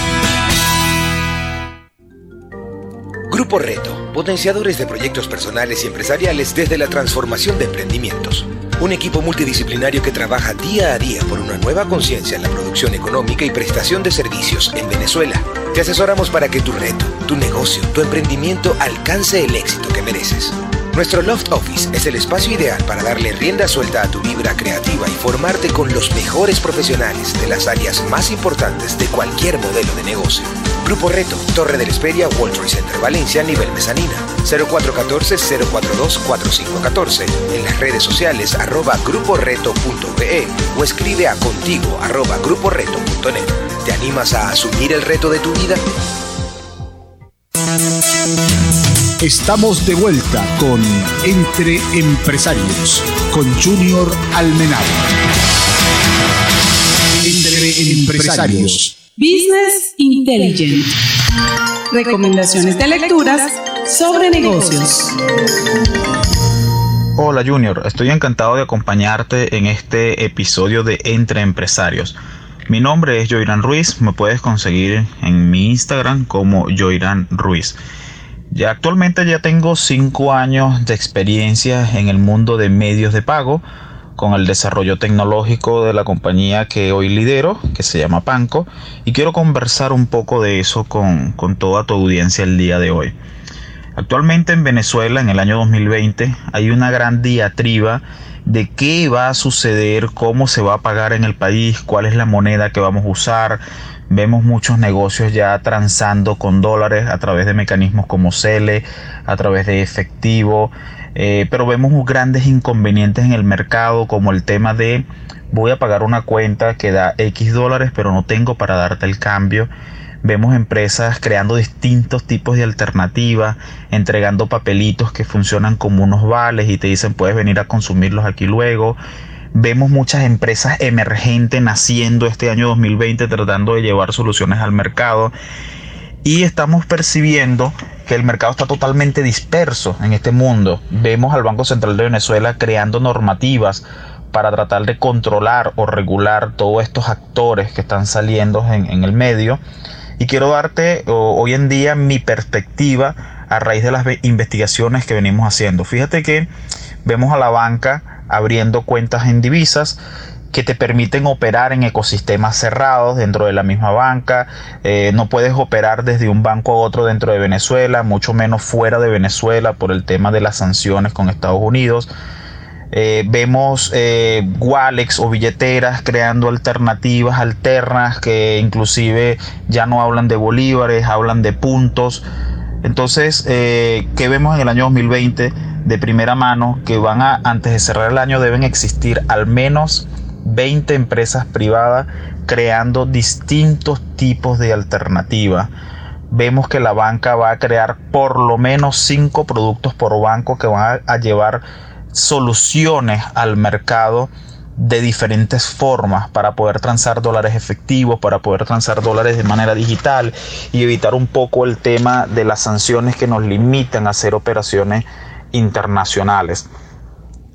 Grupo Reto, potenciadores de proyectos personales y empresariales desde la transformación de emprendimientos. Un equipo multidisciplinario que trabaja día a día por una nueva conciencia en la producción económica y prestación de servicios en Venezuela. Te asesoramos para que tu reto, tu negocio, tu emprendimiento alcance el éxito que mereces. Nuestro Loft Office es el espacio ideal para darle rienda suelta a tu vibra creativa y formarte con los mejores profesionales de las áreas más importantes de cualquier modelo de negocio. Grupo Reto, Torre del Esperia, World Trade Center Valencia, nivel mezanina. 0414-042-4514. En las redes sociales arroba gruporeto.be o escribe a contigo arroba gruporeto.net. ¿Te animas a asumir el reto de tu vida? Estamos de vuelta con Entre Empresarios, con Junior Almenado. Entre Empresarios. Business Intelligent. Recomendaciones de lecturas sobre negocios. Hola Junior, estoy encantado de acompañarte en este episodio de Entre Empresarios. Mi nombre es Joirán Ruiz, me puedes conseguir en mi Instagram como Joirán Ruiz. Ya actualmente ya tengo 5 años de experiencia en el mundo de medios de pago con el desarrollo tecnológico de la compañía que hoy lidero, que se llama Panco, y quiero conversar un poco de eso con, con toda tu audiencia el día de hoy. Actualmente en Venezuela, en el año 2020, hay una gran diatriba de qué va a suceder, cómo se va a pagar en el país, cuál es la moneda que vamos a usar. Vemos muchos negocios ya transando con dólares a través de mecanismos como CELE, a través de efectivo, eh, pero vemos grandes inconvenientes en el mercado como el tema de voy a pagar una cuenta que da X dólares pero no tengo para darte el cambio Vemos empresas creando distintos tipos de alternativas, entregando papelitos que funcionan como unos vales y te dicen puedes venir a consumirlos aquí luego. Vemos muchas empresas emergentes naciendo este año 2020 tratando de llevar soluciones al mercado y estamos percibiendo que el mercado está totalmente disperso en este mundo. Vemos al Banco Central de Venezuela creando normativas para tratar de controlar o regular todos estos actores que están saliendo en, en el medio y quiero darte hoy en día mi perspectiva a raíz de las investigaciones que venimos haciendo. Fíjate que vemos a la banca abriendo cuentas en divisas que te permiten operar en ecosistemas cerrados dentro de la misma banca. Eh, no puedes operar desde un banco a otro dentro de Venezuela, mucho menos fuera de Venezuela por el tema de las sanciones con Estados Unidos. Eh, vemos eh, wallets o billeteras creando alternativas alternas que inclusive ya no hablan de bolívares, hablan de puntos. Entonces, eh, ¿qué vemos en el año 2020 de primera mano? Que van a, antes de cerrar el año, deben existir al menos 20 empresas privadas creando distintos tipos de alternativas. Vemos que la banca va a crear por lo menos 5 productos por banco que van a llevar soluciones al mercado de diferentes formas para poder transar dólares efectivos, para poder transar dólares de manera digital y evitar un poco el tema de las sanciones que nos limitan a hacer operaciones internacionales.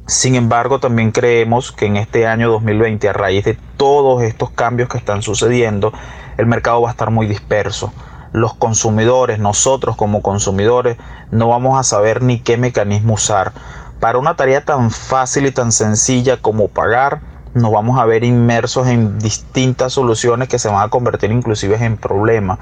Sin embargo, también creemos que en este año 2020, a raíz de todos estos cambios que están sucediendo, el mercado va a estar muy disperso. Los consumidores, nosotros como consumidores, no vamos a saber ni qué mecanismo usar para una tarea tan fácil y tan sencilla como pagar, nos vamos a ver inmersos en distintas soluciones que se van a convertir inclusive en problemas.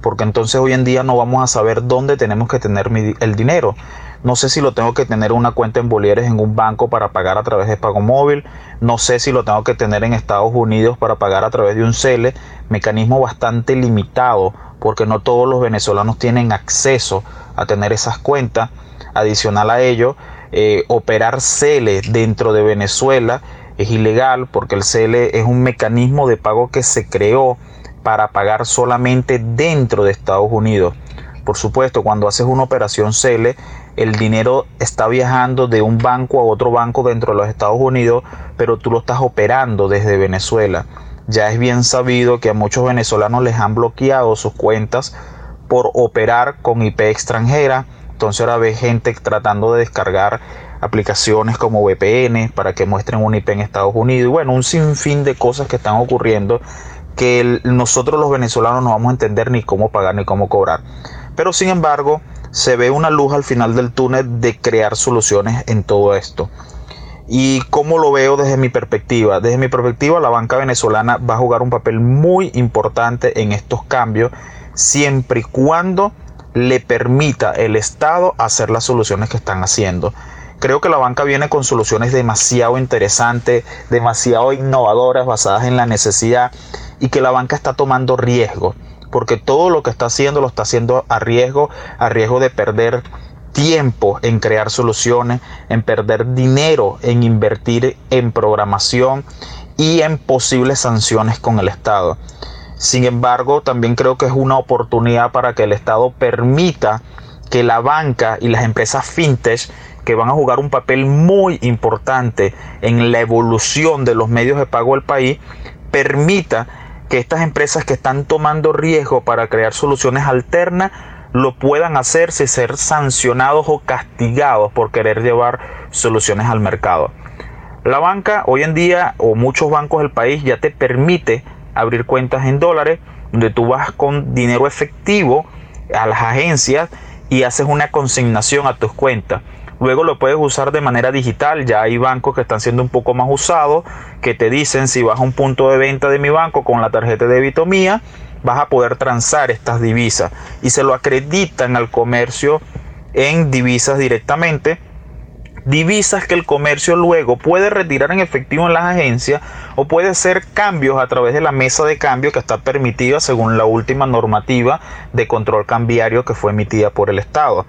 Porque entonces hoy en día no vamos a saber dónde tenemos que tener el dinero. No sé si lo tengo que tener una cuenta en bolívares en un banco para pagar a través de pago móvil. No sé si lo tengo que tener en Estados Unidos para pagar a través de un CELE. Mecanismo bastante limitado porque no todos los venezolanos tienen acceso a tener esas cuentas. Adicional a ello, eh, operar CELE dentro de Venezuela es ilegal porque el CELE es un mecanismo de pago que se creó para pagar solamente dentro de Estados Unidos. Por supuesto, cuando haces una operación CELE, el dinero está viajando de un banco a otro banco dentro de los Estados Unidos, pero tú lo estás operando desde Venezuela. Ya es bien sabido que a muchos venezolanos les han bloqueado sus cuentas por operar con IP extranjera entonces ahora ve gente tratando de descargar aplicaciones como VPN para que muestren un IP en Estados Unidos. Y bueno, un sinfín de cosas que están ocurriendo que nosotros los venezolanos no vamos a entender ni cómo pagar ni cómo cobrar. Pero sin embargo, se ve una luz al final del túnel de crear soluciones en todo esto. ¿Y cómo lo veo desde mi perspectiva? Desde mi perspectiva, la banca venezolana va a jugar un papel muy importante en estos cambios, siempre y cuando le permita el Estado hacer las soluciones que están haciendo. Creo que la banca viene con soluciones demasiado interesantes, demasiado innovadoras, basadas en la necesidad y que la banca está tomando riesgo, porque todo lo que está haciendo lo está haciendo a riesgo, a riesgo de perder tiempo en crear soluciones, en perder dinero en invertir en programación y en posibles sanciones con el Estado. Sin embargo, también creo que es una oportunidad para que el Estado permita que la banca y las empresas fintech que van a jugar un papel muy importante en la evolución de los medios de pago del país, permita que estas empresas que están tomando riesgo para crear soluciones alternas lo puedan hacer sin ser sancionados o castigados por querer llevar soluciones al mercado. La banca hoy en día o muchos bancos del país ya te permite abrir cuentas en dólares donde tú vas con dinero efectivo a las agencias y haces una consignación a tus cuentas. Luego lo puedes usar de manera digital. Ya hay bancos que están siendo un poco más usados, que te dicen si vas a un punto de venta de mi banco con la tarjeta de débito mía, vas a poder transar estas divisas y se lo acreditan al comercio en divisas directamente. Divisas que el comercio luego puede retirar en efectivo en las agencias o puede hacer cambios a través de la mesa de cambio que está permitida según la última normativa de control cambiario que fue emitida por el Estado.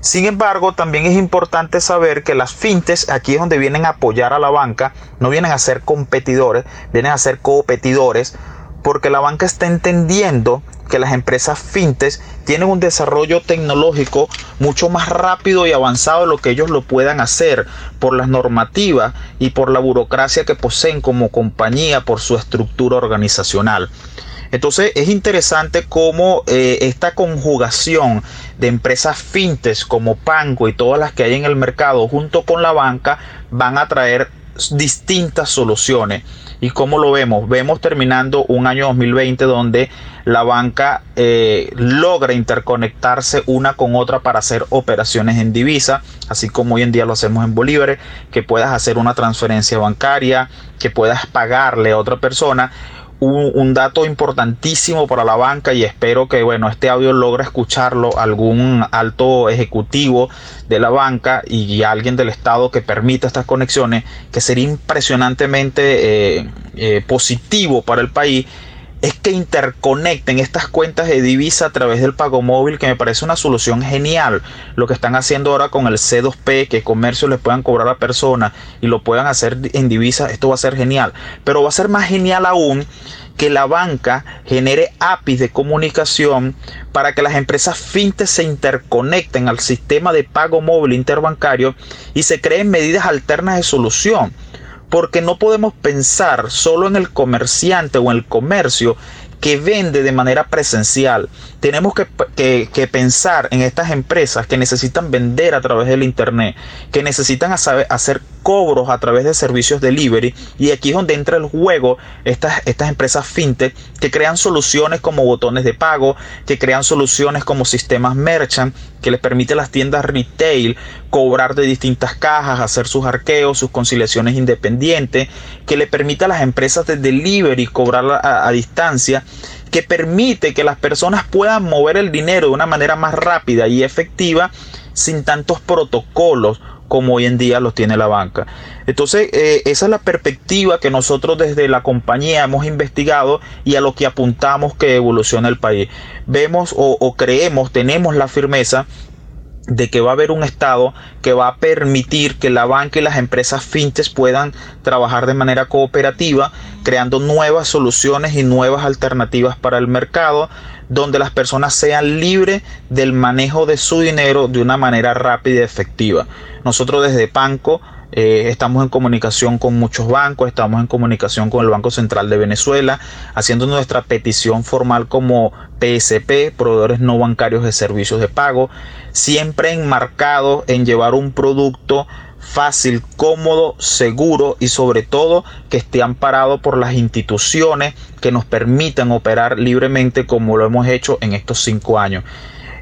Sin embargo, también es importante saber que las fintes aquí es donde vienen a apoyar a la banca, no vienen a ser competidores, vienen a ser competidores porque la banca está entendiendo que las empresas fintes tienen un desarrollo tecnológico mucho más rápido y avanzado de lo que ellos lo puedan hacer por las normativas y por la burocracia que poseen como compañía, por su estructura organizacional. Entonces es interesante cómo eh, esta conjugación de empresas fintes como Pango y todas las que hay en el mercado junto con la banca van a traer distintas soluciones. ¿Y cómo lo vemos? Vemos terminando un año 2020 donde la banca eh, logra interconectarse una con otra para hacer operaciones en divisa, así como hoy en día lo hacemos en Bolívar, que puedas hacer una transferencia bancaria, que puedas pagarle a otra persona un, dato importantísimo para la banca y espero que bueno este audio logre escucharlo algún alto ejecutivo de la banca y alguien del estado que permita estas conexiones que sería impresionantemente eh, eh, positivo para el país es que interconecten estas cuentas de divisa a través del pago móvil, que me parece una solución genial. Lo que están haciendo ahora con el C2P, que comercio les puedan cobrar a personas y lo puedan hacer en divisa, esto va a ser genial. Pero va a ser más genial aún que la banca genere APIs de comunicación para que las empresas fintech se interconecten al sistema de pago móvil interbancario y se creen medidas alternas de solución porque no podemos pensar solo en el comerciante o en el comercio que vende de manera presencial. Tenemos que, pensar en estas empresas que necesitan vender a través del Internet, que necesitan hacer cobros a través de servicios delivery. Y aquí es donde entra el juego estas, estas empresas fintech que crean soluciones como botones de pago, que crean soluciones como sistemas merchant, que les permite a las tiendas retail cobrar de distintas cajas, hacer sus arqueos, sus conciliaciones independientes, que le permite a las empresas de delivery cobrar a distancia que permite que las personas puedan mover el dinero de una manera más rápida y efectiva sin tantos protocolos como hoy en día los tiene la banca. Entonces, eh, esa es la perspectiva que nosotros desde la compañía hemos investigado y a lo que apuntamos que evoluciona el país. Vemos o creemos, tenemos la firmeza de que va a haber un Estado que va a permitir que la banca y las empresas fintes puedan trabajar de manera cooperativa, creando nuevas soluciones y nuevas alternativas para el mercado, donde las personas sean libres del manejo de su dinero de una manera rápida y efectiva. Nosotros desde Panco eh, estamos en comunicación con muchos bancos, estamos en comunicación con el Banco Central de Venezuela, haciendo nuestra petición formal como PSP, proveedores no bancarios de servicios de pago, siempre enmarcado en llevar un producto fácil, cómodo, seguro y sobre todo que esté amparado por las instituciones que nos permitan operar libremente como lo hemos hecho en estos cinco años.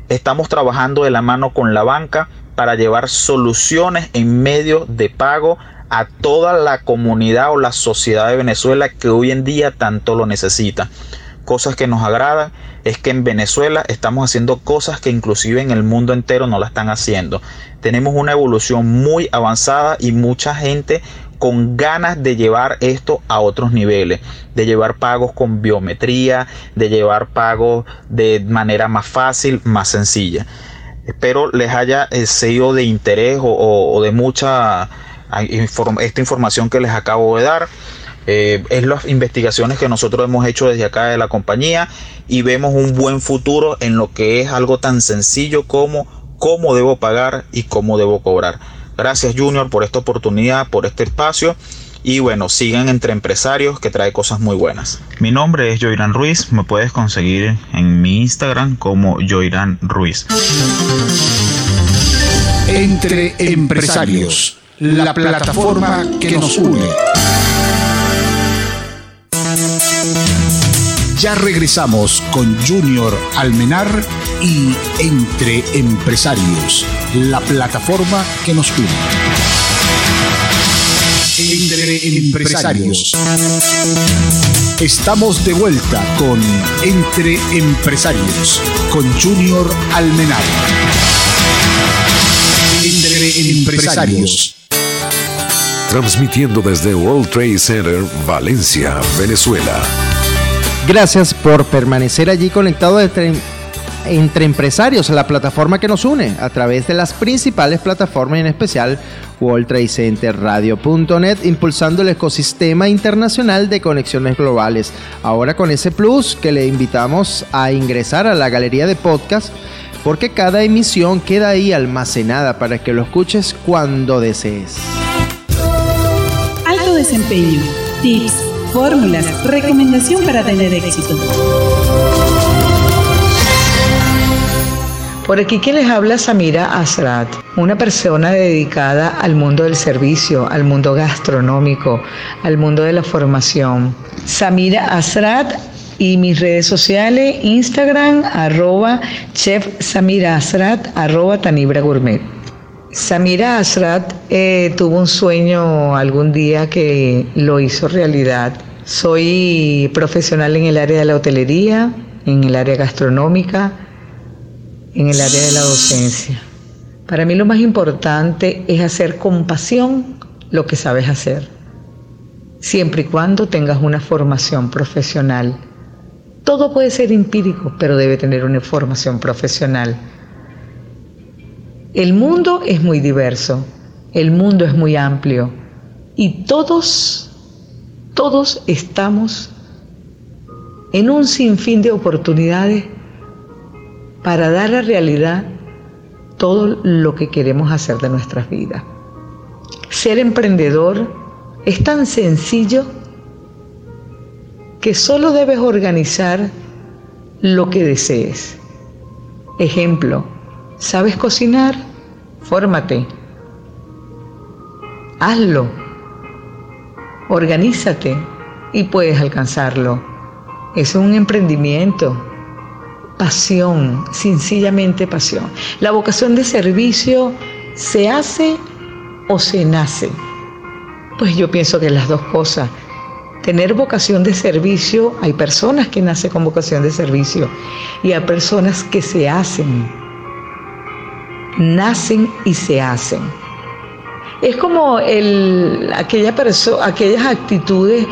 Estamos trabajando de la mano con la banca para llevar soluciones en medio de pago a toda la comunidad o la sociedad de Venezuela que hoy en día tanto lo necesita. Cosas que nos agradan es que en Venezuela estamos haciendo cosas que inclusive en el mundo entero no la están haciendo. Tenemos una evolución muy avanzada y mucha gente con ganas de llevar esto a otros niveles, de llevar pagos con biometría, de llevar pagos de manera más fácil, más sencilla. Espero les haya eh, sido de interés o, de mucha esta información que les acabo de dar. Eh, es las investigaciones que nosotros hemos hecho desde acá de la compañía y vemos un buen futuro en lo que es algo tan sencillo como cómo debo pagar y cómo debo cobrar. Gracias Junior por esta oportunidad, por este espacio Y bueno, sigan entre empresarios que trae cosas muy buenas. Mi nombre es Joirán Ruiz, me puedes conseguir en mi Instagram como Joirán Ruiz. Entre empresarios, la plataforma que nos une. Ya regresamos con Junior Almenar y Entre Empresarios, la plataforma que nos une. Entre Empresarios. Estamos de vuelta con Entre Empresarios, con Junior Almenar. Entre Empresarios. Transmitiendo desde World Trade Center, Valencia, Venezuela. Gracias por permanecer allí conectado entre, entre empresarios, la plataforma que nos une a través de las principales plataformas, en especial World Radio.net, impulsando el ecosistema internacional de conexiones globales. Ahora con ese plus que le invitamos a ingresar a la galería de podcast, porque cada emisión queda ahí almacenada para que lo escuches cuando desees. Alto desempeño, tips fórmulas, recomendación para tener éxito. Por aquí que les habla Samira Asrat, una persona dedicada al mundo del servicio, al mundo gastronómico, al mundo de la formación. Samira Asrat y mis redes sociales, Instagram, arroba chef Samira Asrat, arroba Tanibra Gourmet. Samira Asrat eh, tuvo un sueño algún día que lo hizo realidad. Soy profesional en el área de la hotelería, en el área gastronómica, en el área de la docencia. Para mí lo más importante es hacer con pasión lo que sabes hacer, siempre y cuando tengas una formación profesional. Todo puede ser empírico, pero debe tener una formación profesional. El mundo es muy diverso, el mundo es muy amplio y todos, todos estamos en un sinfín de oportunidades para dar a realidad todo lo que queremos hacer de nuestras vidas. Ser emprendedor es tan sencillo que solo debes organizar lo que desees. Ejemplo, ¿sabes cocinar? Fórmate. Hazlo. Organízate y puedes alcanzarlo. Es un emprendimiento. Pasión, sencillamente pasión. La vocación de servicio se hace o se nace. Pues yo pienso que las dos cosas. Tener vocación de servicio, hay personas que nacen con vocación de servicio y hay personas que se hacen. Nacen y se hacen. Es como el, aquella aquellas actitudes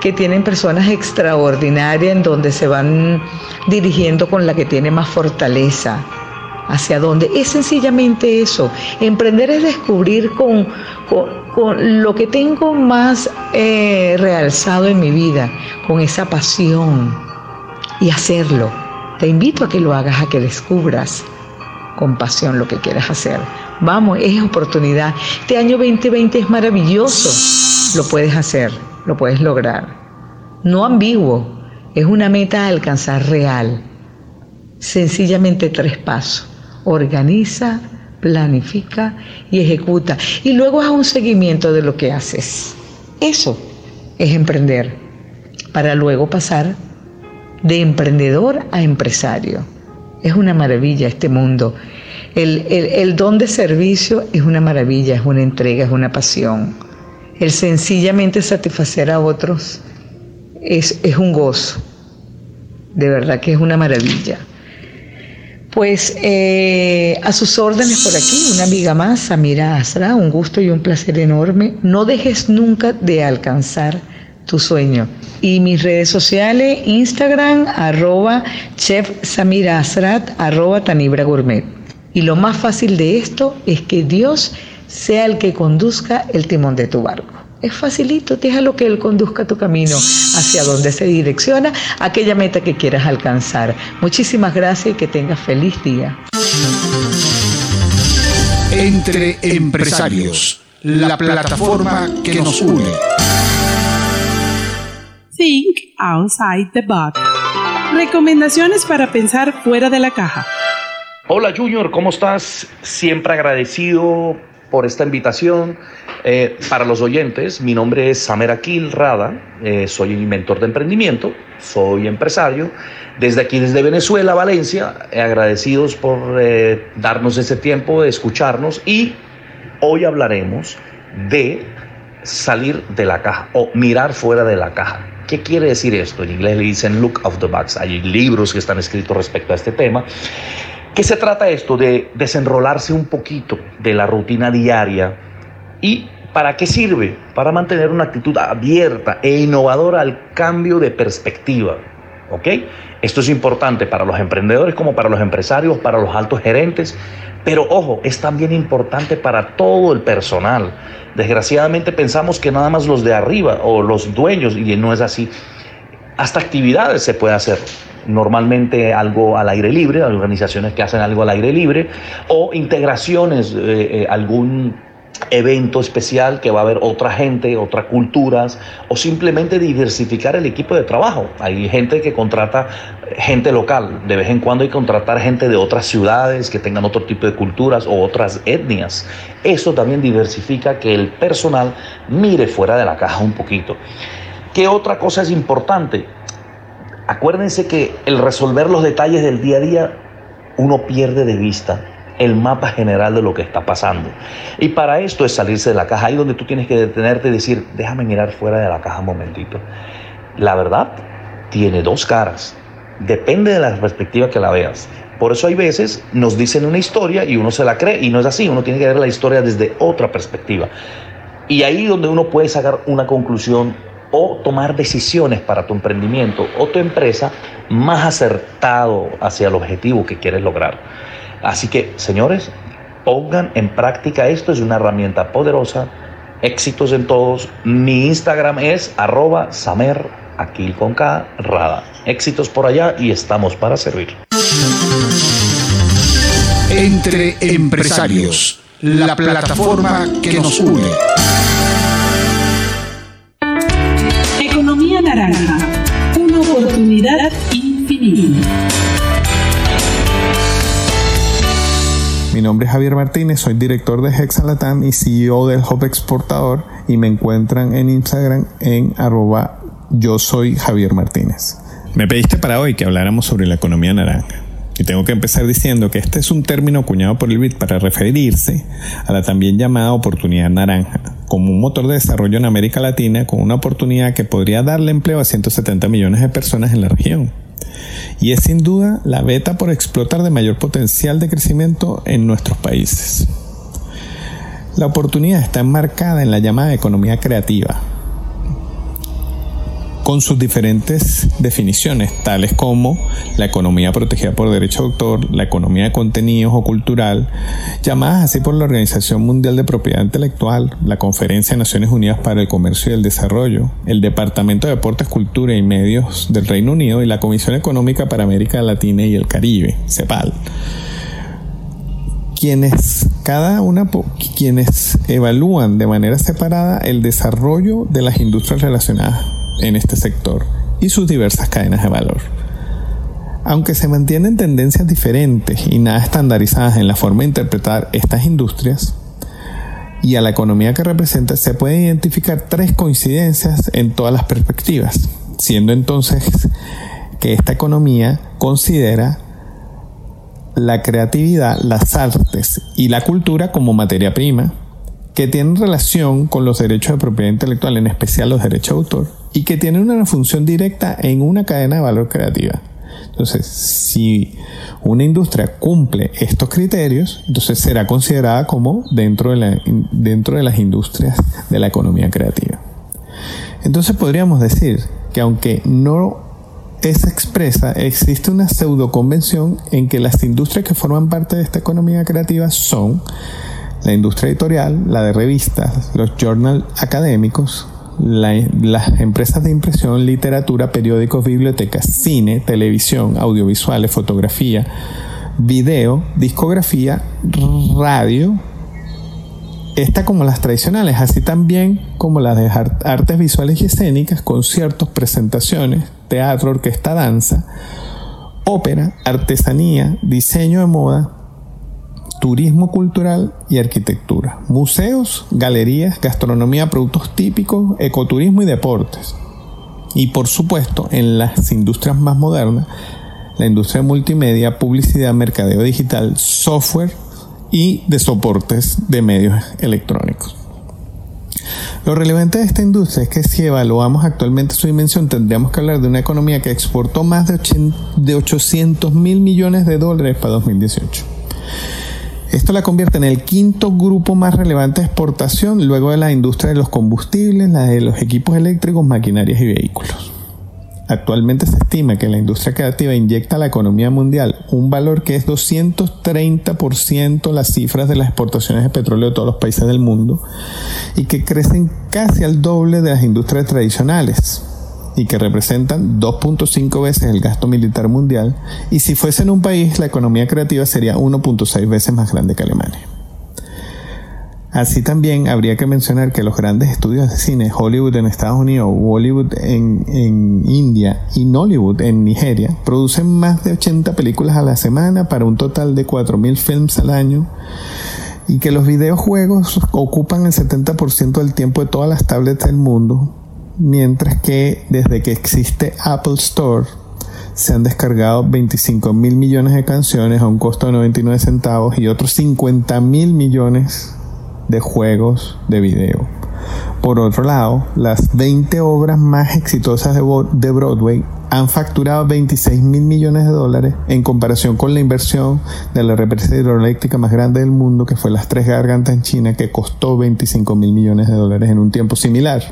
que tienen personas extraordinarias en donde se van dirigiendo con la que tiene más fortaleza. ¿Hacia dónde? Es sencillamente eso. Emprender es descubrir con, con, lo que tengo más eh, realzado en mi vida, con esa pasión y hacerlo. Te invito a que lo hagas, a que descubras con pasión lo que quieras hacer. Vamos, es oportunidad. Este año 2020 es maravilloso. Lo puedes hacer, lo puedes lograr. No ambiguo, es una meta a alcanzar real. Sencillamente tres pasos. Organiza, planifica y ejecuta. Y luego haz un seguimiento de lo que haces. Eso es emprender. Para luego pasar de emprendedor a empresario. Es una maravilla este mundo. El, don de servicio es una maravilla, es una entrega, es una pasión. El sencillamente satisfacer a otros es, es un gozo. De verdad que es una maravilla. Pues eh, a sus órdenes por aquí, una amiga más, Samira Asra, un gusto y un placer enorme. No dejes nunca de alcanzar tu sueño. Y mis redes sociales, Instagram, arroba chef Asrat, arroba Tanibra Gourmet. Y lo más fácil de esto es que Dios sea el que conduzca el timón de tu barco. Es facilito, déjalo que Él conduzca tu camino hacia donde se direcciona aquella meta que quieras alcanzar. Muchísimas gracias y que tengas feliz día. Entre empresarios, la plataforma que nos une. Think outside the box. Recomendaciones para pensar fuera de la caja. Hola Junior, ¿cómo estás? Siempre agradecido por esta invitación. Eh, para los oyentes, mi nombre es Samer Akil Rada, eh, soy inventor de emprendimiento, soy empresario. Desde aquí, desde Venezuela, Valencia, eh, agradecidos por darnos ese tiempo de escucharnos y hoy hablaremos de salir de la caja o mirar fuera de la caja. ¿Qué quiere decir esto? En inglés le dicen look of the box. Hay libros que están escritos respecto a este tema. ¿Qué se trata esto? De desenrolarse un poquito de la rutina diaria. ¿Y para qué sirve? Para mantener una actitud abierta e innovadora al cambio de perspectiva. ¿Ok? Esto es importante para los emprendedores como para los empresarios, para los altos gerentes, pero ojo, es también importante para todo el personal. Desgraciadamente pensamos que nada más los de arriba o los dueños, y no es así. Hasta actividades se puede hacer. Normalmente algo al aire libre, organizaciones que hacen algo al aire libre, o integraciones, eh, eh, algún evento especial que va a haber otra gente, otras culturas, o simplemente diversificar el equipo de trabajo. Hay gente que contrata gente local, de vez en cuando hay que contratar gente de otras ciudades que tengan otro tipo de culturas o otras etnias. Eso también diversifica que el personal mire fuera de la caja un poquito. ¿Qué otra cosa es importante? Acuérdense que el resolver los detalles del día a día uno pierde de vista el mapa general de lo que está pasando. Y para esto es salirse de la caja, ahí donde tú tienes que detenerte y decir, déjame mirar fuera de la caja un momentito. La verdad tiene dos caras, depende de la perspectiva que la veas. Por eso hay veces nos dicen una historia y uno se la cree y no es así, uno tiene que ver la historia desde otra perspectiva. Y ahí donde uno puede sacar una conclusión o tomar decisiones para tu emprendimiento o tu empresa más acertado hacia el objetivo que quieres lograr. Así que, señores, pongan en práctica esto, es una herramienta poderosa. Éxitos en todos. Mi Instagram es arroba samer, aquí con rada. Éxitos por allá y estamos para servir. Entre empresarios, la plataforma que nos une. Javier Martínez, soy director de Hexalatam y CEO del Hub Exportador y me encuentran en Instagram en arroba yo soy Javier Martínez. Me pediste para hoy que habláramos sobre la economía naranja. Y tengo que empezar diciendo que este es un término acuñado por el BID para referirse a la también llamada oportunidad naranja, como un motor de desarrollo en América Latina con una oportunidad que podría darle empleo a 170 millones de personas en la región y es sin duda la beta por explotar de mayor potencial de crecimiento en nuestros países. La oportunidad está enmarcada en la llamada economía creativa, con sus diferentes definiciones, tales como la economía protegida por derecho de autor, la economía de contenidos o cultural, llamadas así por la Organización Mundial de Propiedad Intelectual, la Conferencia de Naciones Unidas para el Comercio y el Desarrollo, el Departamento de Deportes, Cultura y Medios del Reino Unido y la Comisión Económica para América Latina y el Caribe, CEPAL quienes cada una quienes evalúan de manera separada el desarrollo de las industrias relacionadas en este sector y sus diversas cadenas de valor. Aunque se mantienen tendencias diferentes y nada estandarizadas en la forma de interpretar estas industrias y a la economía que representa, se pueden identificar tres coincidencias en todas las perspectivas, siendo entonces que esta economía considera la creatividad, las artes y la cultura como materia prima, que tienen relación con los derechos de propiedad intelectual, en especial los derechos de autor, y que tienen una función directa en una cadena de valor creativa. Entonces, si una industria cumple estos criterios, entonces será considerada como dentro de, la, dentro de las industrias de la economía creativa. Entonces podríamos decir que aunque no es expresa, existe una pseudo convención en que las industrias que forman parte de esta economía creativa son la industria editorial, la de revistas, los journals académicos, las empresas de impresión, literatura, periódicos, bibliotecas, cine, televisión, audiovisuales, fotografía, video, discografía, radio. Esta como las tradicionales, así también como las de artes visuales y escénicas, conciertos, presentaciones, teatro, orquesta, danza, ópera, artesanía, diseño de moda, turismo cultural y arquitectura, museos, galerías, gastronomía, productos típicos, ecoturismo y deportes. Y por supuesto, en las industrias más modernas, la industria multimedia, publicidad, mercadeo digital, software, y de soportes de medios electrónicos. Lo relevante de esta industria es que si evaluamos actualmente su dimensión, tendríamos que hablar de una economía que exportó más de 800 mil millones de dólares para 2018. Esto la convierte en el quinto grupo más relevante de exportación luego de la industria de los combustibles, la de los equipos eléctricos, maquinarias y vehículos. Actualmente se estima que la industria creativa inyecta a la economía mundial un valor que es 230% las cifras de las exportaciones de petróleo de todos los países del mundo y que crecen casi al doble de las industrias tradicionales y que representan 2.5 veces el gasto militar mundial y si fuese en un país la economía creativa sería 1.6 veces más grande que Alemania. Así también habría que mencionar que los grandes estudios de cine, Hollywood en Estados Unidos, Bollywood en, en, India y Nollywood en Nigeria, producen más de 80 películas a la semana para un total de 4.000 films al año y que los videojuegos ocupan el 70% del tiempo de todas las tablets del mundo, mientras que desde que existe Apple Store se han descargado 25 mil millones de canciones a un costo de 99 centavos y otros 50 mil millones de juegos de video. Por otro lado, las 20 obras más exitosas de Broadway han facturado 26 mil millones de dólares en comparación con la inversión de la represa hidroeléctrica más grande del mundo, que fue las Tres Gargantas en China, que costó 25 mil millones de dólares en un tiempo similar.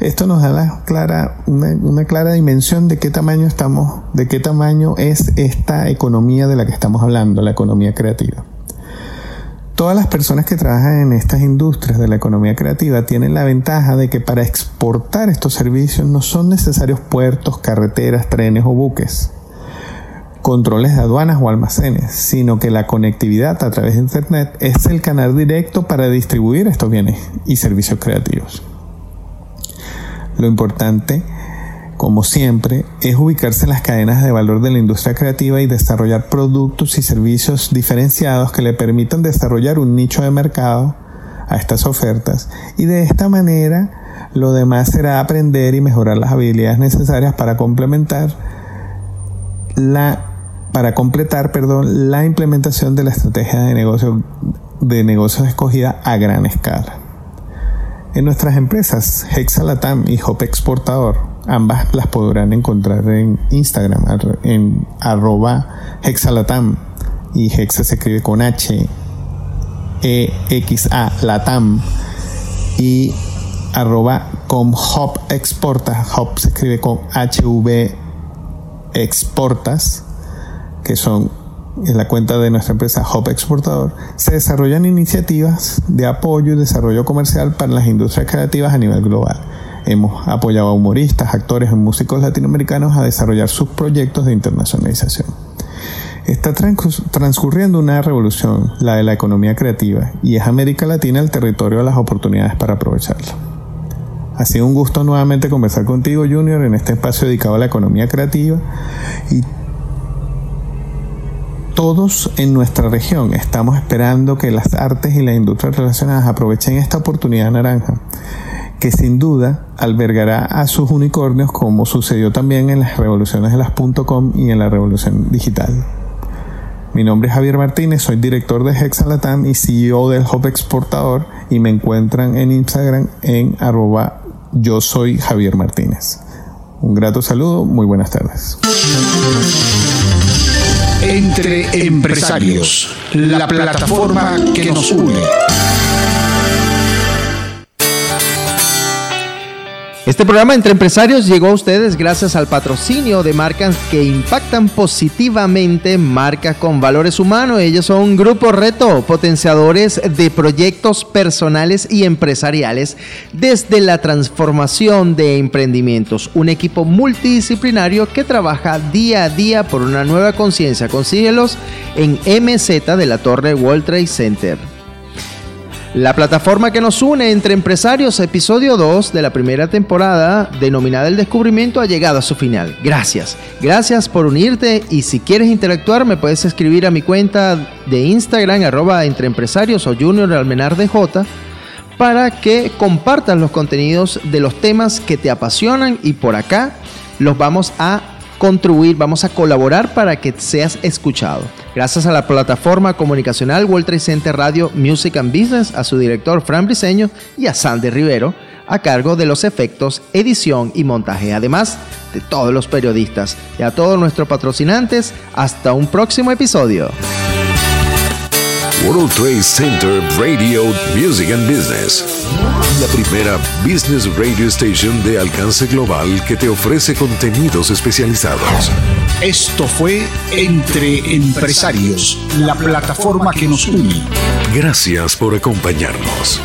Esto nos da la clara, una, una, clara dimensión de qué tamaño estamos, de qué tamaño es esta economía de la que estamos hablando, la economía creativa. Todas las personas que trabajan en estas industrias de la economía creativa tienen la ventaja de que para exportar estos servicios no son necesarios puertos, carreteras, trenes o buques, controles de aduanas o almacenes, sino que la conectividad a través de Internet es el canal directo para distribuir estos bienes y servicios creativos. Lo importante como siempre, es ubicarse en las cadenas de valor de la industria creativa y desarrollar productos y servicios diferenciados que le permitan desarrollar un nicho de mercado a estas ofertas y de esta manera lo demás será aprender y mejorar las habilidades necesarias para complementar la para completar, perdón, la implementación de la estrategia de negocio de negocios escogida a gran escala. En nuestras empresas Hexalatam y Hop Exportador Ambas las podrán encontrar en Instagram, en arroba hexalatam. Y hexa se escribe con H, E, X, A, latam. Y arroba hop exporta. Hop se escribe con H, V, exportas, que son en la cuenta de nuestra empresa Hop Exportador, se desarrollan iniciativas de apoyo y desarrollo comercial para las industrias creativas a nivel global Hemos apoyado a humoristas, actores y músicos latinoamericanos a desarrollar sus proyectos de internacionalización. Está transcurriendo una revolución, la de la economía creativa, y es América Latina el territorio de las oportunidades para aprovecharlo. Ha sido un gusto nuevamente conversar contigo, Junior, en este espacio dedicado a la economía creativa y todos en nuestra región estamos esperando que las artes y las industrias relacionadas aprovechen esta oportunidad naranja que sin duda albergará a sus unicornios como sucedió también en las revoluciones de las .com y en la revolución digital. Mi nombre es Javier Martínez, soy director de Hexalatam y CEO del Hub Exportador y me encuentran en Instagram en arroba yo soy Javier Martínez. Un grato saludo, muy buenas tardes. Entre empresarios, la plataforma que nos une. Este programa entre empresarios llegó a ustedes gracias al patrocinio de marcas que impactan positivamente, marcas con valores humanos. Ellos son Grupo Reto, potenciadores de proyectos personales y empresariales desde la transformación de emprendimientos. Un equipo multidisciplinario que trabaja día a día por una nueva conciencia. Consíguelos en MZ de la Torre World Trade Center. La plataforma que nos une entre empresarios, episodio 2 de la primera temporada, denominada El Descubrimiento, ha llegado a su final. Gracias. Gracias por unirte y si quieres interactuar me puedes escribir a mi cuenta de Instagram, arroba entre empresarios o Junior Almenar J para que compartas los contenidos de los temas que te apasionan y por acá los vamos a contribuir, vamos a colaborar para que seas escuchado. Gracias a la plataforma comunicacional World Trade Center Radio Music and Business, a su director Fran Briseño y a Sandy Rivero, a cargo de los efectos, edición y montaje, además de todos los periodistas y a todos nuestros patrocinantes. Hasta un próximo episodio. World Trade Center Radio Music and Business. La primera business radio station de alcance global que te ofrece contenidos especializados. Esto fue Entre Empresarios, la plataforma que nos une. Gracias por acompañarnos.